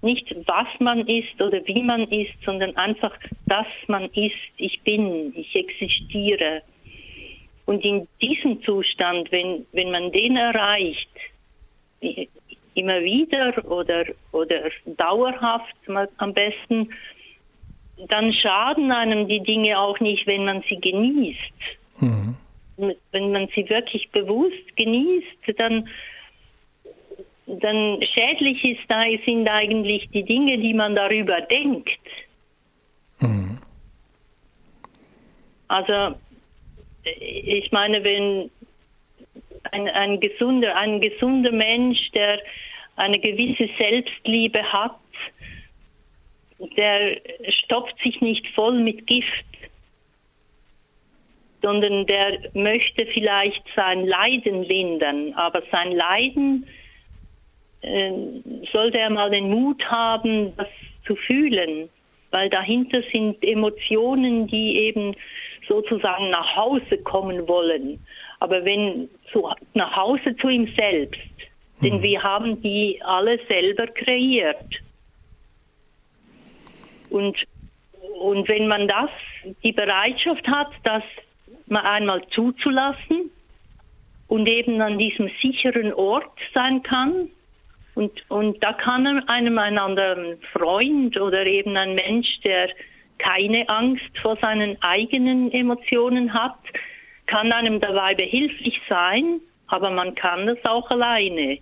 nicht was man ist oder wie man ist, sondern einfach, dass man ist, ich bin, ich existiere. Und in diesem Zustand, wenn, wenn man den erreicht, immer wieder oder, oder dauerhaft am besten, dann schaden einem die Dinge auch nicht, wenn man sie genießt. Mhm. Wenn man sie wirklich bewusst genießt, dann dann schädlich ist da sind eigentlich die Dinge, die man darüber denkt. Mhm. Also ich meine, wenn ein, ein gesunder, ein gesunder Mensch, der eine gewisse Selbstliebe hat, der stopft sich nicht voll mit Gift, sondern der möchte vielleicht sein Leiden lindern, aber sein Leiden äh, sollte er mal den Mut haben, das zu fühlen, weil dahinter sind Emotionen, die eben sozusagen nach Hause kommen wollen. Aber wenn zu, nach Hause zu ihm selbst, mhm. denn wir haben die alle selber kreiert. Und, und wenn man das, die Bereitschaft hat, das mal einmal zuzulassen und eben an diesem sicheren Ort sein kann, und, und da kann einem ein Freund oder eben ein Mensch, der keine Angst vor seinen eigenen Emotionen hat, kann einem dabei behilflich sein, aber man kann das auch alleine.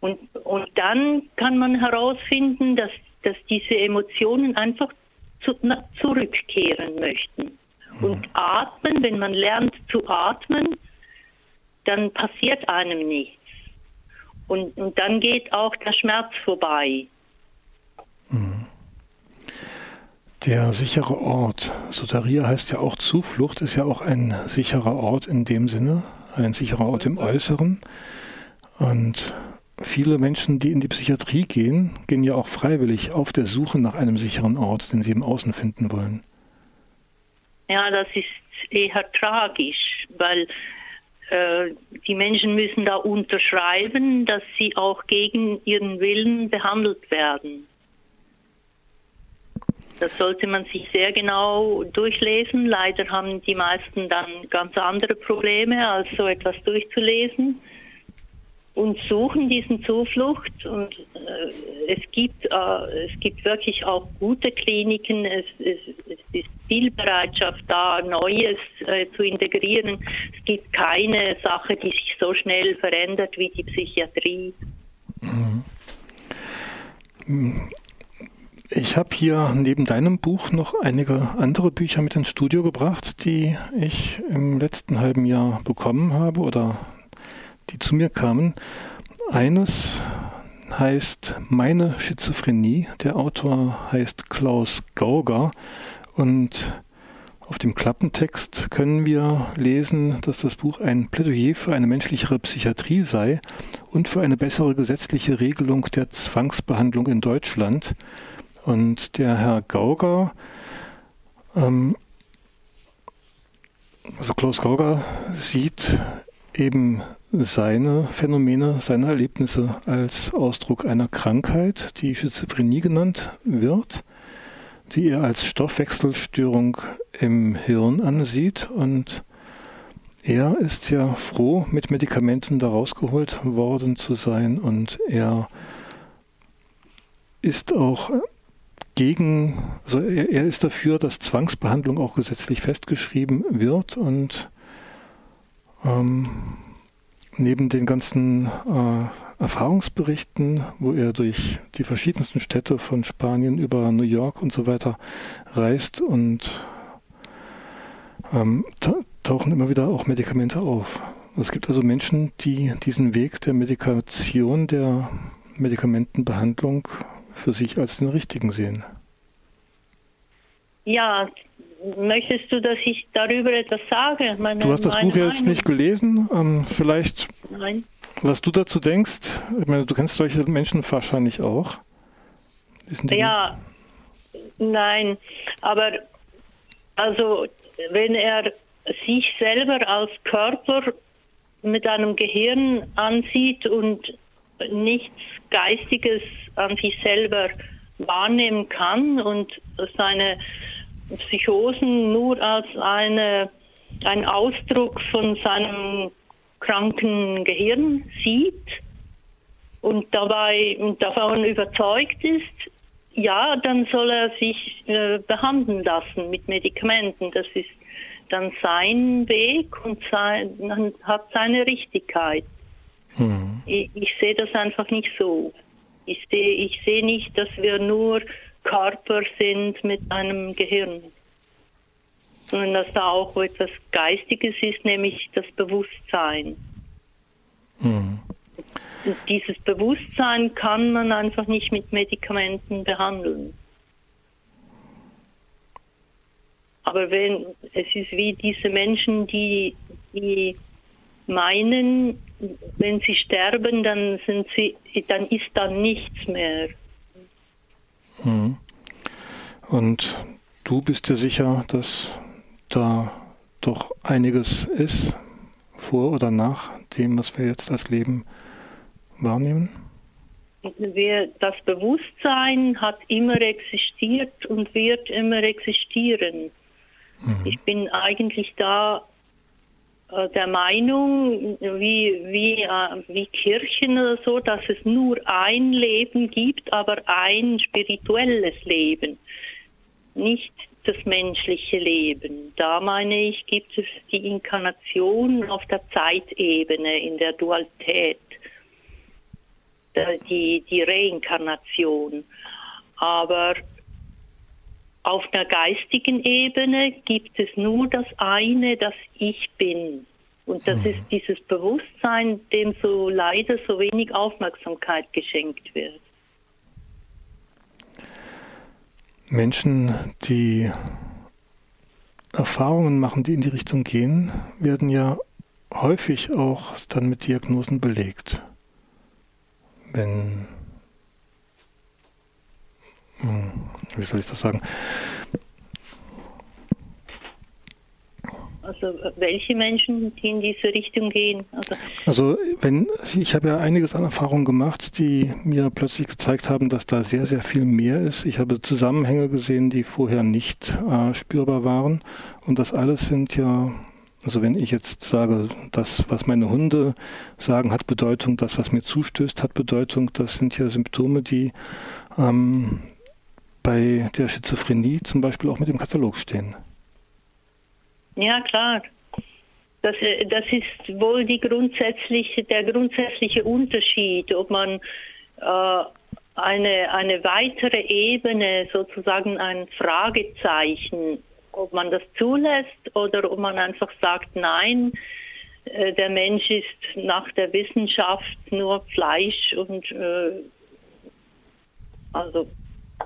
Und, und dann kann man herausfinden, dass, dass diese Emotionen einfach zu, na, zurückkehren möchten. Mhm. Und atmen, wenn man lernt zu atmen, dann passiert einem nichts. Und, und dann geht auch der Schmerz vorbei. Mhm. Der sichere Ort. Soteria heißt ja auch Zuflucht, ist ja auch ein sicherer Ort in dem Sinne, ein sicherer Ort im Äußeren. Und viele Menschen, die in die Psychiatrie gehen, gehen ja auch freiwillig auf der Suche nach einem sicheren Ort, den sie im Außen finden wollen. Ja, das ist eher tragisch, weil äh, die Menschen müssen da unterschreiben, dass sie auch gegen ihren Willen behandelt werden. Das sollte man sich sehr genau durchlesen. Leider haben die meisten dann ganz andere Probleme, als so etwas durchzulesen und suchen diesen Zuflucht. Und äh, es gibt äh, es gibt wirklich auch gute Kliniken. Es, es, es ist viel Bereitschaft da, Neues äh, zu integrieren. Es gibt keine Sache, die sich so schnell verändert wie die Psychiatrie. Mhm. Ich habe hier neben deinem Buch noch einige andere Bücher mit ins Studio gebracht, die ich im letzten halben Jahr bekommen habe oder die zu mir kamen. Eines heißt Meine Schizophrenie. Der Autor heißt Klaus Gauger und auf dem Klappentext können wir lesen, dass das Buch ein Plädoyer für eine menschlichere Psychiatrie sei und für eine bessere gesetzliche Regelung der Zwangsbehandlung in Deutschland. Und der Herr Gauger, ähm, also Klaus Gauger, sieht eben seine Phänomene, seine Erlebnisse als Ausdruck einer Krankheit, die Schizophrenie genannt wird, die er als Stoffwechselstörung im Hirn ansieht. Und er ist ja froh, mit Medikamenten da rausgeholt worden zu sein. Und er ist auch gegen, also er, er, ist dafür, dass Zwangsbehandlung auch gesetzlich festgeschrieben wird. Und ähm, neben den ganzen äh, Erfahrungsberichten, wo er durch die verschiedensten Städte von Spanien über New York und so weiter reist und ähm, tauchen immer wieder auch Medikamente auf. Es gibt also Menschen, die diesen Weg der Medikation, der Medikamentenbehandlung für sich als den richtigen sehen. Ja, möchtest du, dass ich darüber etwas sage? Meine, du hast das Buch jetzt Meinung? nicht gelesen. Ähm, vielleicht, Nein. was du dazu denkst. Ich meine, du kennst solche Menschen wahrscheinlich auch. Ja, nein, aber also wenn er sich selber als Körper mit einem Gehirn ansieht und nichts Geistiges an sich selber wahrnehmen kann und seine Psychosen nur als eine, ein Ausdruck von seinem kranken Gehirn sieht und dabei davon überzeugt ist, ja, dann soll er sich äh, behandeln lassen mit Medikamenten. Das ist dann sein Weg und sein, hat seine Richtigkeit. Mhm. Ich, ich sehe das einfach nicht so. Ich sehe ich seh nicht, dass wir nur Körper sind mit einem Gehirn, sondern dass da auch etwas Geistiges ist, nämlich das Bewusstsein. Mhm. Dieses Bewusstsein kann man einfach nicht mit Medikamenten behandeln. Aber wenn es ist wie diese Menschen, die, die meinen, wenn sie sterben, dann sind sie, dann ist da nichts mehr. Hm. Und du bist dir sicher, dass da doch einiges ist, vor oder nach dem, was wir jetzt als Leben wahrnehmen? das Bewusstsein hat immer existiert und wird immer existieren. Mhm. Ich bin eigentlich da der Meinung, wie, wie, äh, wie Kirchen oder so, dass es nur ein Leben gibt, aber ein spirituelles Leben, nicht das menschliche Leben. Da meine ich, gibt es die Inkarnation auf der Zeitebene, in der Dualität, die, die Reinkarnation. Aber auf der geistigen Ebene gibt es nur das eine, das ich bin. Und das mhm. ist dieses Bewusstsein, dem so leider so wenig Aufmerksamkeit geschenkt wird. Menschen, die Erfahrungen machen, die in die Richtung gehen, werden ja häufig auch dann mit Diagnosen belegt. Wenn wie soll ich das sagen? Also welche Menschen, die in diese Richtung gehen? Also, also wenn ich habe ja einiges an Erfahrungen gemacht, die mir plötzlich gezeigt haben, dass da sehr, sehr viel mehr ist. Ich habe Zusammenhänge gesehen, die vorher nicht äh, spürbar waren. Und das alles sind ja, also wenn ich jetzt sage, das, was meine Hunde sagen, hat Bedeutung, das, was mir zustößt, hat Bedeutung, das sind ja Symptome, die ähm, bei der Schizophrenie zum Beispiel auch mit im Katalog stehen. Ja, klar. Das, äh, das ist wohl grundsätzliche, der grundsätzliche Unterschied, ob man äh, eine, eine weitere Ebene, sozusagen ein Fragezeichen, ob man das zulässt oder ob man einfach sagt, nein, äh, der Mensch ist nach der Wissenschaft nur Fleisch und äh, also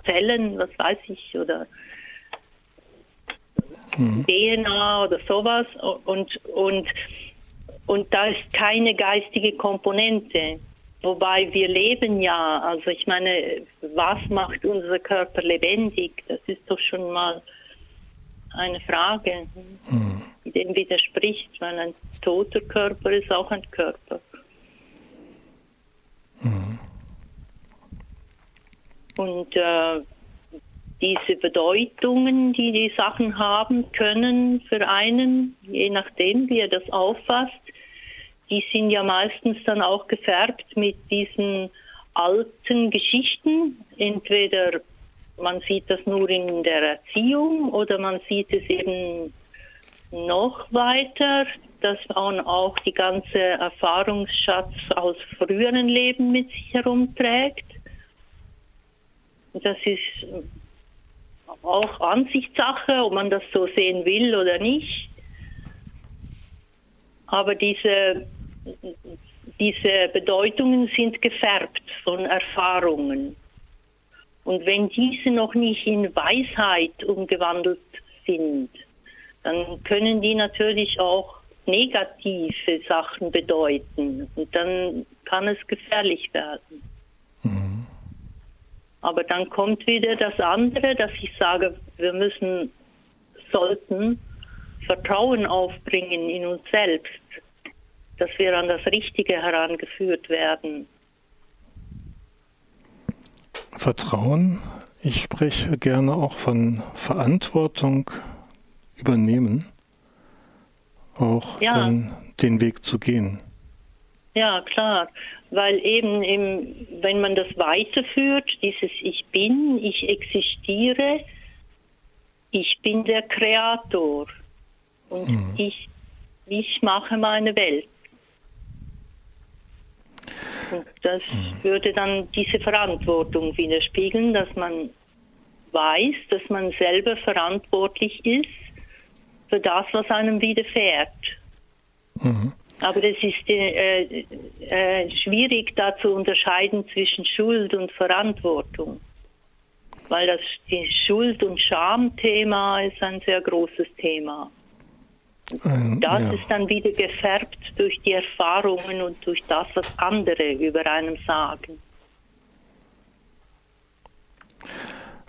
Zellen, was weiß ich, oder mhm. DNA oder sowas. Und, und, und da ist keine geistige Komponente. Wobei wir leben ja, also ich meine, was macht unser Körper lebendig? Das ist doch schon mal eine Frage, mhm. die dem widerspricht, weil ein toter Körper ist auch ein Körper. Und äh, diese Bedeutungen, die die Sachen haben können für einen, je nachdem, wie er das auffasst, die sind ja meistens dann auch gefärbt mit diesen alten Geschichten. Entweder man sieht das nur in der Erziehung oder man sieht es eben noch weiter, dass man auch die ganze Erfahrungsschatz aus früheren Leben mit sich herumträgt. Das ist auch Ansichtssache, ob man das so sehen will oder nicht. Aber diese, diese Bedeutungen sind gefärbt von Erfahrungen. Und wenn diese noch nicht in Weisheit umgewandelt sind, dann können die natürlich auch negative Sachen bedeuten. Und dann kann es gefährlich werden. Mhm. Aber dann kommt wieder das andere, dass ich sage, wir müssen, sollten Vertrauen aufbringen in uns selbst, dass wir an das Richtige herangeführt werden. Vertrauen, ich spreche gerne auch von Verantwortung übernehmen, auch ja. dann den Weg zu gehen. Ja, klar weil eben im, wenn man das weiterführt, dieses Ich bin, ich existiere, ich bin der Kreator und mhm. ich, ich mache meine Welt. Und das mhm. würde dann diese Verantwortung widerspiegeln, dass man weiß, dass man selber verantwortlich ist für das, was einem widerfährt. Mhm. Aber es ist äh, äh, schwierig, da zu unterscheiden zwischen Schuld und Verantwortung. Weil das die Schuld- und Schamthema ist ein sehr großes Thema. Ähm, das ja. ist dann wieder gefärbt durch die Erfahrungen und durch das, was andere über einem sagen.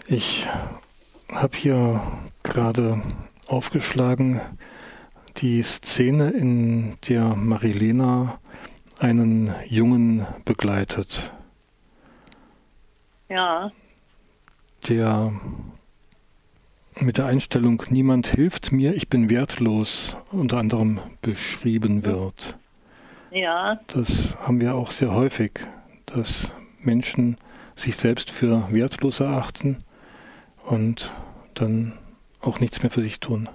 Ich habe hier gerade aufgeschlagen, die Szene, in der Marilena einen Jungen begleitet. Ja. Der mit der Einstellung Niemand hilft mir, ich bin wertlos unter anderem beschrieben wird. Ja. Das haben wir auch sehr häufig, dass Menschen sich selbst für wertlos erachten und dann auch nichts mehr für sich tun.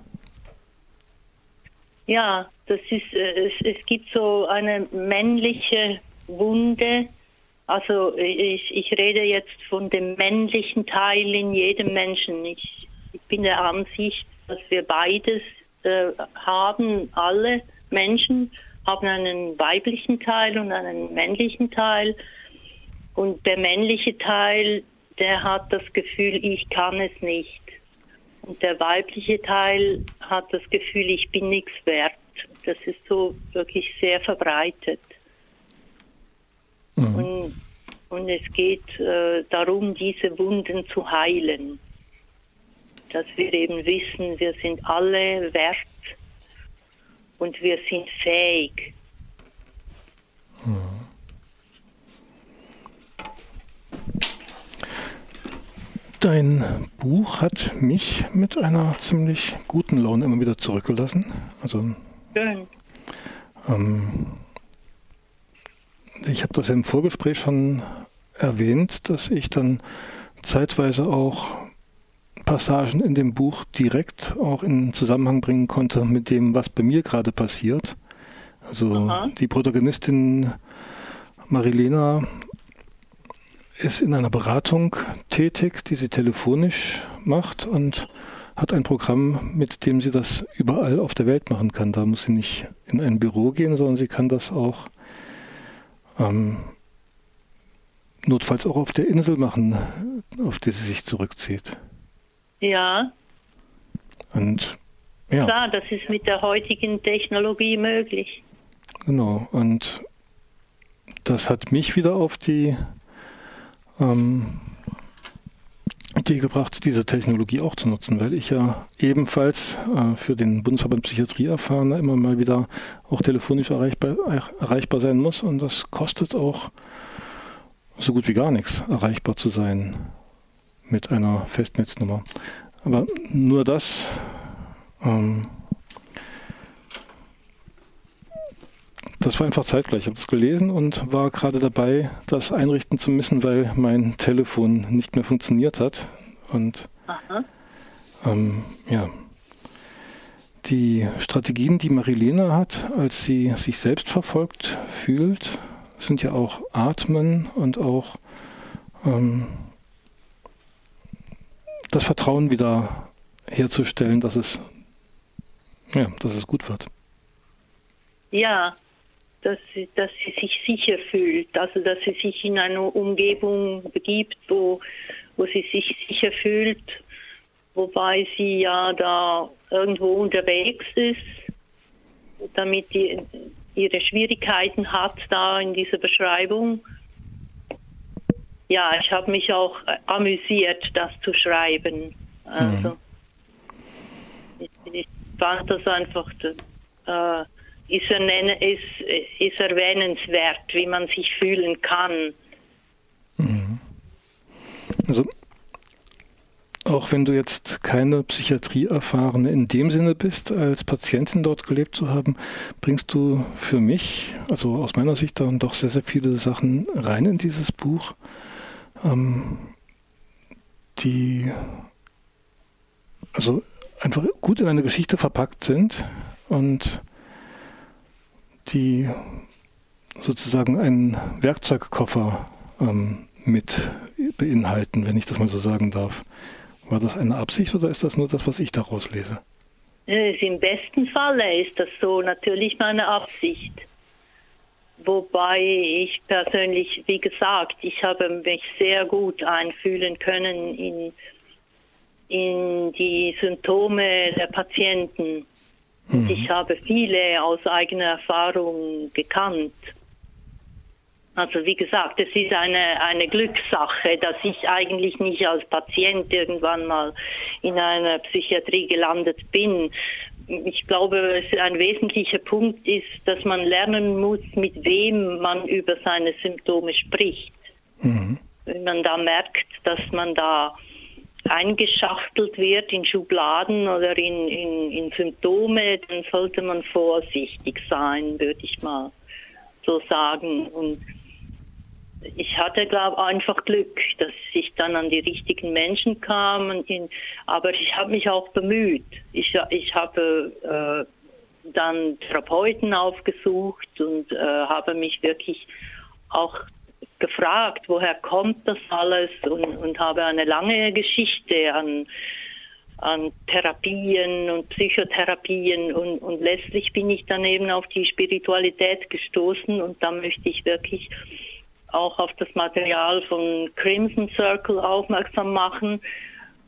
Ja, das ist, äh, es, es gibt so eine männliche Wunde. Also ich, ich rede jetzt von dem männlichen Teil in jedem Menschen. Ich, ich bin der Ansicht, dass wir beides äh, haben. Alle Menschen haben einen weiblichen Teil und einen männlichen Teil. Und der männliche Teil, der hat das Gefühl, ich kann es nicht. Und der weibliche Teil hat das Gefühl, ich bin nichts wert. Das ist so wirklich sehr verbreitet. Mhm. Und, und, es geht äh, darum, diese Wunden zu heilen. Dass wir eben wissen, wir sind alle wert und wir sind fähig. Dein Buch hat mich mit einer ziemlich guten Laune immer wieder zurückgelassen. Also, Schön. Ähm, ich habe das im Vorgespräch schon erwähnt, dass ich dann zeitweise auch Passagen in dem Buch direkt auch in Zusammenhang bringen konnte mit dem, was bei mir gerade passiert. Also Aha. die Protagonistin Marilena ist in einer Beratung tätig, die sie telefonisch macht und hat ein Programm, mit dem sie das überall auf der Welt machen kann. Da muss sie nicht in ein Büro gehen, sondern sie kann das auch ähm, notfalls auch auf der Insel machen, auf die sie sich zurückzieht. Ja. Und ja. Klar, das ist mit der heutigen Technologie möglich. Genau. Und das hat mich wieder auf die ähm, Idee gebracht, diese Technologie auch zu nutzen, weil ich ja ebenfalls äh, für den Bundesverband Psychiatrie erfahrener immer mal wieder auch telefonisch erreichbar, erreichbar sein muss und das kostet auch so gut wie gar nichts, erreichbar zu sein mit einer Festnetznummer. Aber nur das ähm, Das war einfach zeitgleich. Ich habe das gelesen und war gerade dabei, das einrichten zu müssen, weil mein Telefon nicht mehr funktioniert hat. Und ähm, ja, die Strategien, die Marilena hat, als sie sich selbst verfolgt fühlt, sind ja auch Atmen und auch ähm, das Vertrauen wieder herzustellen, dass es, ja, dass es gut wird. Ja, dass sie, dass sie sich sicher fühlt, also dass sie sich in eine Umgebung begibt, wo, wo sie sich sicher fühlt, wobei sie ja da irgendwo unterwegs ist, damit die ihre Schwierigkeiten hat da in dieser Beschreibung. Ja, ich habe mich auch amüsiert, das zu schreiben. Also mhm. ich, ich, fand das einfach äh, ist, ist, ist erwähnenswert, wie man sich fühlen kann. Mhm. Also auch wenn du jetzt keine Psychiatrieerfahrene in dem Sinne bist, als Patientin dort gelebt zu haben, bringst du für mich, also aus meiner Sicht dann doch sehr, sehr viele Sachen rein in dieses Buch, ähm, die also einfach gut in eine Geschichte verpackt sind und die sozusagen einen Werkzeugkoffer ähm, mit beinhalten, wenn ich das mal so sagen darf. War das eine Absicht oder ist das nur das, was ich daraus lese? Im besten Falle ist das so natürlich meine Absicht. Wobei ich persönlich, wie gesagt, ich habe mich sehr gut einfühlen können in, in die Symptome der Patienten. Mhm. Ich habe viele aus eigener Erfahrung gekannt. Also wie gesagt, es ist eine, eine Glückssache, dass ich eigentlich nicht als Patient irgendwann mal in einer Psychiatrie gelandet bin. Ich glaube, ein wesentlicher Punkt ist, dass man lernen muss, mit wem man über seine Symptome spricht. Mhm. wenn man da merkt, dass man da eingeschachtelt wird in Schubladen oder in, in, in Symptome, dann sollte man vorsichtig sein, würde ich mal so sagen. Und ich hatte, glaube einfach Glück, dass ich dann an die richtigen Menschen kam. In, aber ich habe mich auch bemüht. Ich, ich habe äh, dann Therapeuten aufgesucht und äh, habe mich wirklich auch gefragt, woher kommt das alles? Und, und habe eine lange Geschichte an, an Therapien und Psychotherapien. Und, und letztlich bin ich dann eben auf die Spiritualität gestoßen. Und da möchte ich wirklich auch auf das Material von Crimson Circle aufmerksam machen.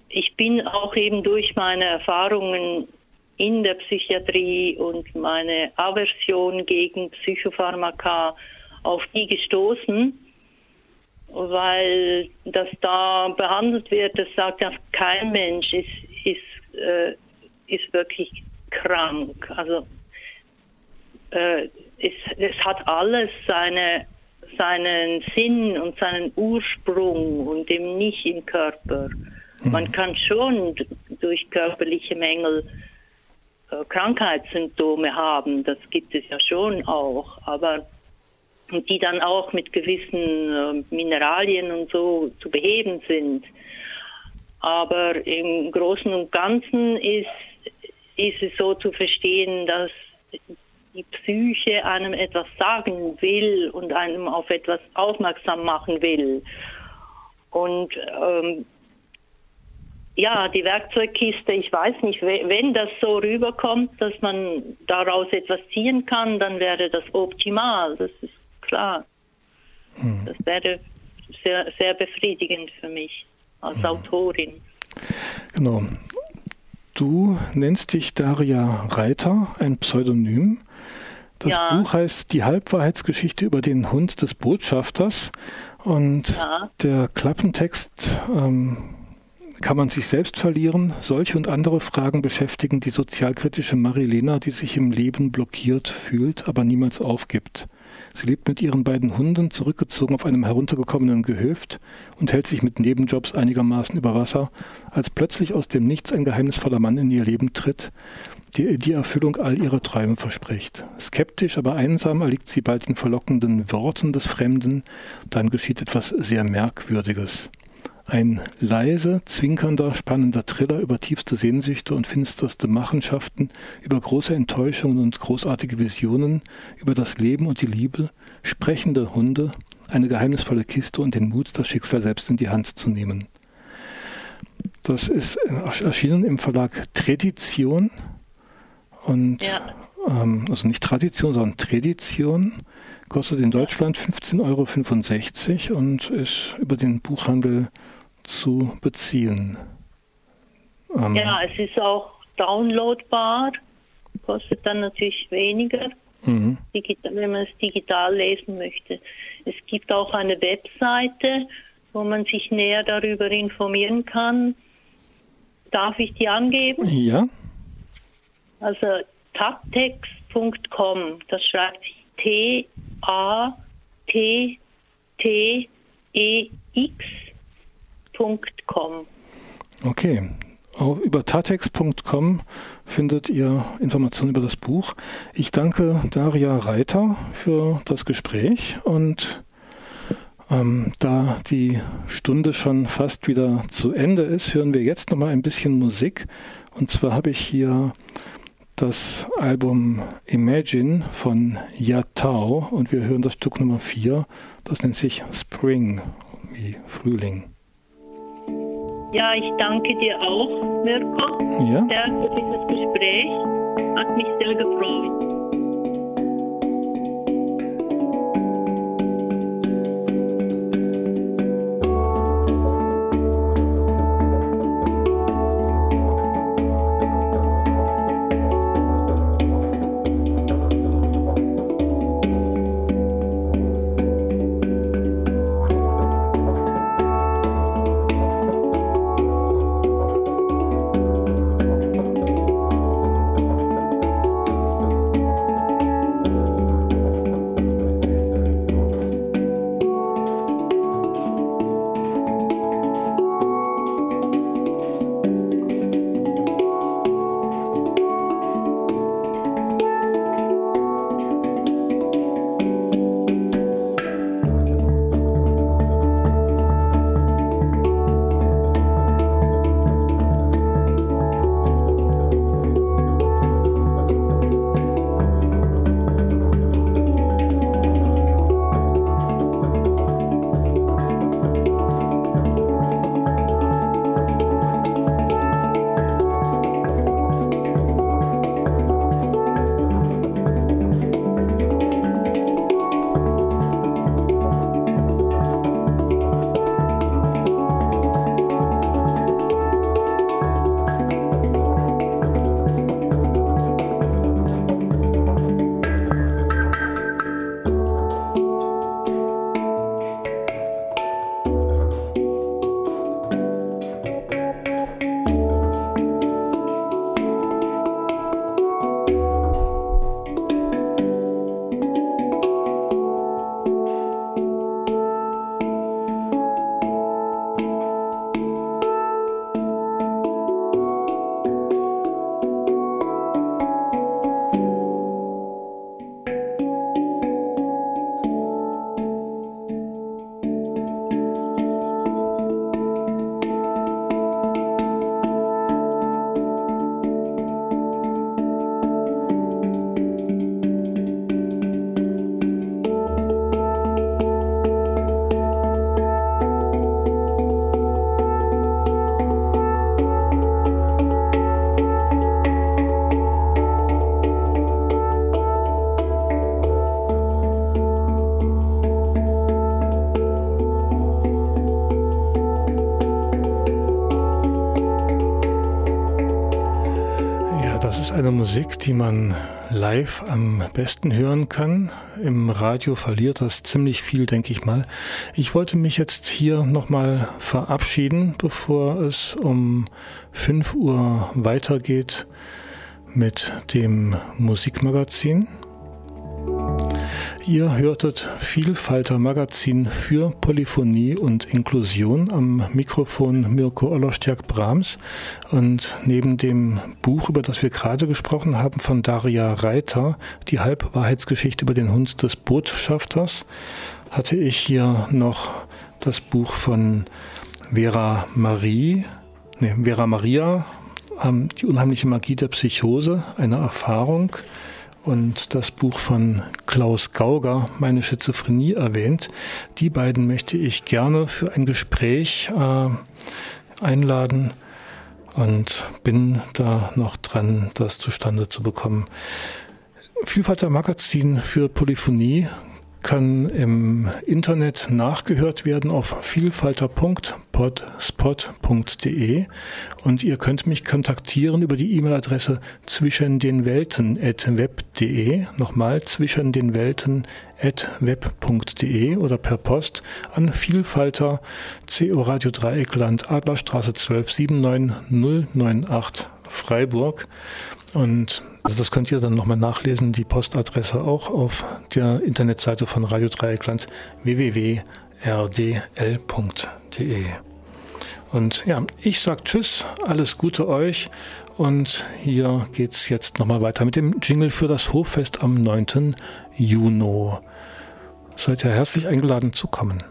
Ich bin auch eben durch meine Erfahrungen in der Psychiatrie und meine Aversion gegen Psychopharmaka auf die gestoßen, weil das da behandelt wird, das sagt ja kein Mensch ist, ist, äh, ist wirklich krank. Also äh, es, es hat alles seine seinen Sinn und seinen Ursprung und eben nicht im Körper. Mhm. Man kann schon durch körperliche Mängel äh, Krankheitssymptome haben, das gibt es ja schon auch, aber die dann auch mit gewissen äh, Mineralien und so zu beheben sind. Aber im Großen und Ganzen ist, ist es so zu verstehen, dass die Psyche einem etwas sagen will und einem auf etwas aufmerksam machen will. Und ähm, ja, die Werkzeugkiste, ich weiß nicht, wenn das so rüberkommt, dass man daraus etwas ziehen kann, dann wäre das optimal, das ist klar. Hm. Das wäre sehr, sehr befriedigend für mich als hm. Autorin. Genau. Du nennst dich Daria Reiter, ein Pseudonym. Das ja. Buch heißt Die Halbwahrheitsgeschichte über den Hund des Botschafters. Und ja. der Klappentext ähm, kann man sich selbst verlieren. Solche und andere Fragen beschäftigen die sozialkritische Marilena, die sich im Leben blockiert fühlt, aber niemals aufgibt. Sie lebt mit ihren beiden Hunden zurückgezogen auf einem heruntergekommenen Gehöft und hält sich mit Nebenjobs einigermaßen über Wasser, als plötzlich aus dem Nichts ein geheimnisvoller Mann in ihr Leben tritt die die Erfüllung all ihrer Träume verspricht. Skeptisch, aber einsam erliegt sie bald den verlockenden Worten des Fremden, dann geschieht etwas sehr Merkwürdiges. Ein leise, zwinkernder, spannender Thriller über tiefste Sehnsüchte und finsterste Machenschaften, über große Enttäuschungen und großartige Visionen, über das Leben und die Liebe, sprechende Hunde, eine geheimnisvolle Kiste und den Mut, das Schicksal selbst in die Hand zu nehmen. Das ist erschienen im Verlag Tradition und ja. ähm, also nicht Tradition, sondern Tradition. Kostet in Deutschland 15,65 Euro und ist über den Buchhandel zu beziehen. Ähm, ja, es ist auch downloadbar, kostet dann natürlich weniger, mhm. wenn man es digital lesen möchte. Es gibt auch eine Webseite, wo man sich näher darüber informieren kann. Darf ich die angeben? Ja. Also taptex.com, das schreibt sich T-A-T-T-E-X.com. Okay. Auch über tatex.com findet ihr Informationen über das Buch. Ich danke Daria Reiter für das Gespräch und ähm, da die Stunde schon fast wieder zu Ende ist, hören wir jetzt noch mal ein bisschen Musik. Und zwar habe ich hier das Album Imagine von Yatao und wir hören das Stück Nummer 4. Das nennt sich Spring, wie Frühling. Ja, ich danke dir auch, Mirko, ja? sehr für dieses Gespräch. Hat mich sehr gefreut. Man live am besten hören kann. Im Radio verliert das ziemlich viel, denke ich mal. Ich wollte mich jetzt hier nochmal verabschieden, bevor es um 5 Uhr weitergeht mit dem Musikmagazin. Ihr hörtet Vielfalter Magazin für Polyphonie und Inklusion. Am Mikrofon Mirko Ollerstjak Brahms und neben dem Buch, über das wir gerade gesprochen haben, von Daria Reiter, die Halbwahrheitsgeschichte über den Hund des Botschafters, hatte ich hier noch das Buch von Vera Marie, nee, Vera Maria, ähm, die unheimliche Magie der Psychose, eine Erfahrung und das Buch von Klaus Gauger, Meine Schizophrenie, erwähnt. Die beiden möchte ich gerne für ein Gespräch äh, einladen und bin da noch dran, das zustande zu bekommen. Vielfalt Magazin für Polyphonie kann im Internet nachgehört werden auf vielfalter.podspot.de und ihr könnt mich kontaktieren über die E-Mail-Adresse zwischen den Welten at web.de, nochmal zwischen den Welten at web.de oder per Post an Vielfalter CO Radio Dreieckland Adlerstraße 12 79098 Freiburg. Und also das könnt ihr dann nochmal nachlesen, die Postadresse auch auf der Internetseite von Radio Dreieckland www.rdl.de. Und ja, ich sag Tschüss, alles Gute euch und hier geht's jetzt nochmal weiter mit dem Jingle für das Hoffest am 9. Juni. Seid ihr herzlich eingeladen zu kommen.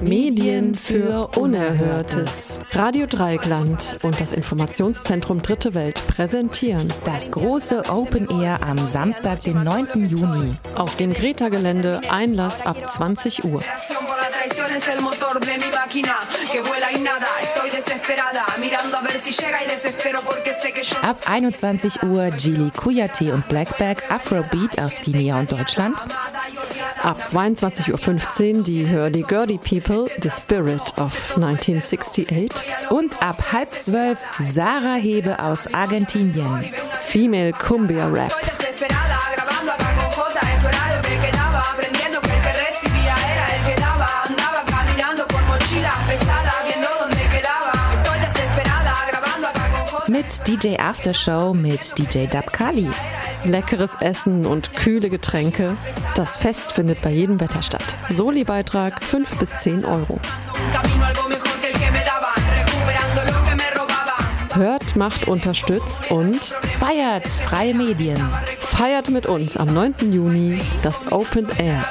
Medien für Unerhörtes. Radio Dreieckland und das Informationszentrum Dritte Welt präsentieren das große Open Air am Samstag, den 9. Juni. Auf dem Greta-Gelände Einlass ab 20 Uhr. Ab 21 Uhr Gili Kuyate und Blackback Afrobeat aus Guinea und Deutschland. Ab 22.15 Uhr die Hurdy Gurdy People, The Spirit of 1968. Und ab halb zwölf Sarah Hebe aus Argentinien. Female Cumbia Rap. Mit DJ Aftershow mit DJ Dabkali. Leckeres Essen und kühle Getränke. Das Fest findet bei jedem Wetter statt. Soli-Beitrag 5 bis 10 Euro. Hört, macht, unterstützt und feiert freie Medien. Feiert mit uns am 9. Juni das Open Air.